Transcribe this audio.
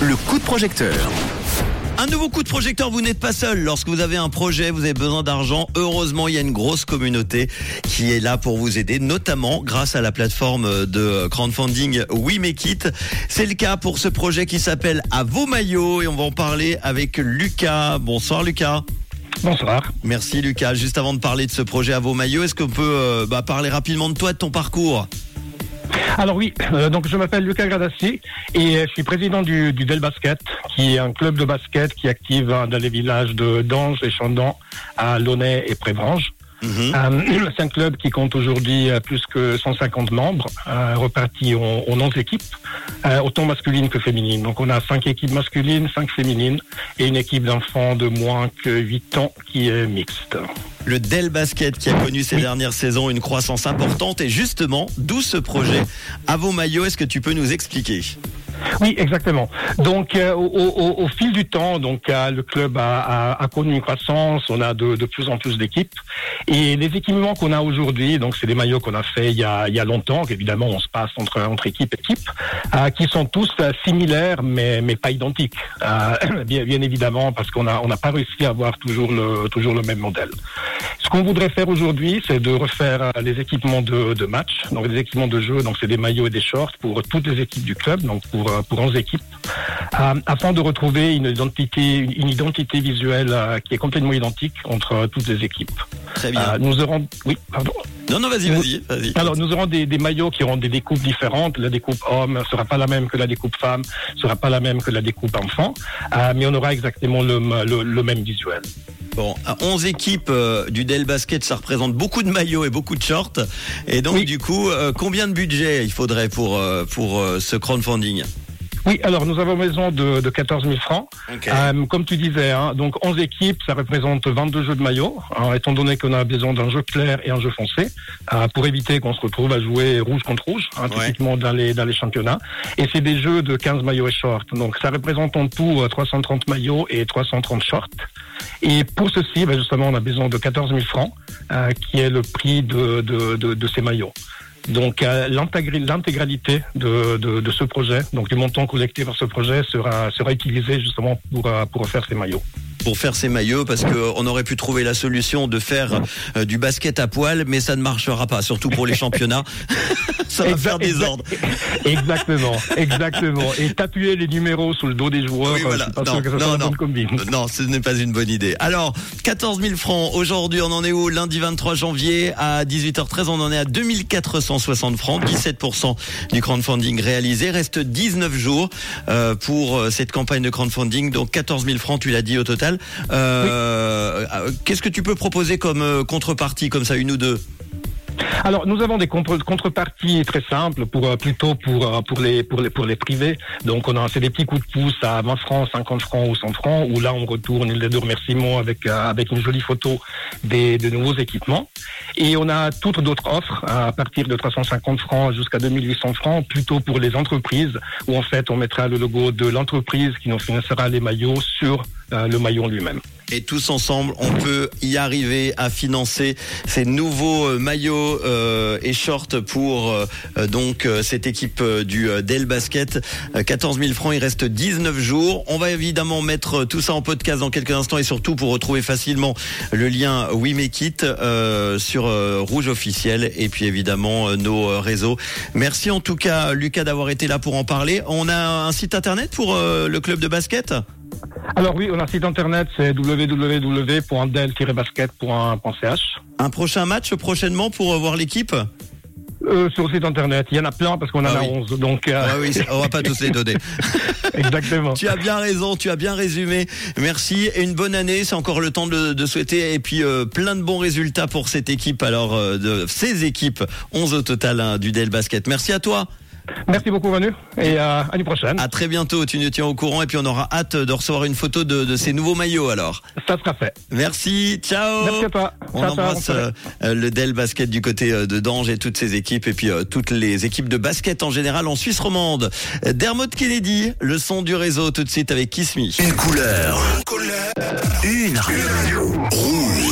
Le coup de projecteur. Un nouveau coup de projecteur, vous n'êtes pas seul. Lorsque vous avez un projet, vous avez besoin d'argent. Heureusement, il y a une grosse communauté qui est là pour vous aider, notamment grâce à la plateforme de crowdfunding We Make It. C'est le cas pour ce projet qui s'appelle À vos maillots et on va en parler avec Lucas. Bonsoir Lucas. Bonsoir. Merci Lucas. Juste avant de parler de ce projet à vos maillots, est-ce qu'on peut euh, bah, parler rapidement de toi, de ton parcours? Alors oui, euh, donc je m'appelle Lucas Gradassi et je suis président du, du Basket, qui est un club de basket qui actif dans les villages de Dange et Chandon, à Launay et Prévrange. Mhm. Euh, c'est un club qui compte aujourd'hui euh, plus que 150 membres, euh, repartis en, en 11 équipes, autant masculines que féminines. Donc on a 5 équipes masculines, 5 féminines et une équipe d'enfants de moins que 8 ans qui est mixte. Le Del Basket qui a connu ces dernières saisons une croissance importante et justement, d'où ce projet? À vos maillots, est-ce que tu peux nous expliquer? Oui, exactement. Donc, euh, au, au- au fil du temps, donc euh, le club a, a- a connu une croissance. On a de, de plus en plus d'équipes. Et les équipements qu'on a aujourd'hui, donc c'est des maillots qu'on a fait il y a, il y a longtemps. Évidemment, on se passe entre entre équipe équipe, euh, qui sont tous similaires, mais mais pas identiques. Bien, bien évidemment, parce qu'on a on n'a pas réussi à avoir toujours le toujours le même modèle. Qu'on voudrait faire aujourd'hui, c'est de refaire euh, les équipements de, de match, donc des équipements de jeu, donc c'est des maillots et des shorts pour toutes les équipes du club, donc pour euh, pour 11 équipes, euh, afin de retrouver une identité une, une identité visuelle euh, qui est complètement identique entre toutes les équipes. Très bien. Euh, nous aurons oui pardon. Non, non, vas-y, vas-y, vas-y. Alors nous aurons des, des maillots qui auront des découpes différentes. La découpe homme sera pas la même que la découpe femme, sera pas la même que la découpe enfant, mais on aura exactement le, le, le même visuel. Bon, à 11 équipes euh, du Del Basket, ça représente beaucoup de maillots et beaucoup de shorts. Et donc, Oui. du coup, euh, combien de budget il faudrait pour, euh, pour ce crowdfunding? Oui, alors nous avons besoin de, de 14 000 francs. Euh, comme tu disais, hein, donc 11 équipes, ça représente 22 jeux de maillot, hein, étant donné qu'on a besoin d'un jeu clair et un jeu foncé, euh, pour éviter qu'on se retrouve à jouer rouge contre rouge, hein, Ouais. typiquement dans les, dans les championnats. Et c'est des jeux de 15 maillots et shorts. Donc ça représente en tout euh, 330 maillots et 330 shorts. Et pour ceci, ben, justement, on a besoin de 14 000 francs, euh, qui est le prix de, de, de, de ces maillots. Donc euh, l'intégralité de ce projet, donc du montant collecté par ce projet, sera, sera utilisé justement pour, euh, pour faire ces maillots. Pour faire ces maillots, parce que on aurait pu trouver la solution de faire euh, du basket à poil, mais ça ne marchera pas, surtout pour les championnats. ça va Exact- faire des ordres. Exactement, exactement. Et tapuer les numéros sous le dos des joueurs, Oui, euh, voilà. Non, non, non. combine. Non, ce n'est pas une bonne idée. Alors, 14 000 francs. Aujourd'hui, on en est où? Lundi 23 janvier à 18h13, on en est à 2460 francs. 17% du crowdfunding réalisé. Reste 19 jours euh, pour euh, cette campagne de crowdfunding. Donc 14 000 francs, tu l'as dit au total. Euh, euh, Qu'est-ce que tu peux proposer comme euh, contrepartie, comme ça, une ou deux? Alors, nous avons des contre- contreparties très simples pour plutôt pour pour les pour les pour les privés. Donc, on a c'est des petits coups de pouce à 20 francs, 50 francs ou 100 francs où là on retourne une lettre de remerciement avec avec une jolie photo des de nouveaux équipements. Et on a toutes d'autres offres à partir de 350 francs jusqu'à 2800 francs plutôt pour les entreprises où en fait on mettra le logo de l'entreprise qui nous financera les maillots sur euh, le maillot lui-même. Et tous ensemble, on peut y arriver à financer ces nouveaux euh, maillots euh, et shorts pour donc cette équipe du euh, Del Basket. Euh, 14 000 francs, il reste 19 jours. On va évidemment mettre tout ça en podcast dans quelques instants et surtout pour retrouver facilement le lien We Make It euh, sur euh, Rouge officiel et puis évidemment euh, nos euh, réseaux. Merci en tout cas Lucas d'avoir été là pour en parler. On a un site internet pour euh, le club de basket? Alors oui, on a un site internet, c'est www.del-basket.ch. Un prochain match prochainement pour voir l'équipe? Euh, sur le site internet, il y en a plein parce qu'on en Ah a oui. 11. Donc, euh, Ah oui, on va pas tous les donner. exactement. Tu as bien raison, tu as bien résumé. Merci et une bonne année. C'est encore le temps de, de souhaiter et puis euh, plein de bons résultats pour cette équipe. Alors euh, de ces équipes, 11 au total hein, du Del Basket. Merci à toi. Merci beaucoup, Manu, et euh, à l'année prochaine. À très bientôt. Tu nous tiens au courant et puis on aura hâte de recevoir une photo de, de ces nouveaux maillots. Alors, Ça sera fait. merci. Ciao. Merci à toi. On Ciao, embrasse euh, euh, le Del Basket du côté euh, de Dange et toutes ses équipes et puis euh, toutes les équipes de basket en général en Suisse romande. Dermot Kennedy, le son du réseau tout de suite avec Kiss Me. Une couleur. Une radio. Rouge.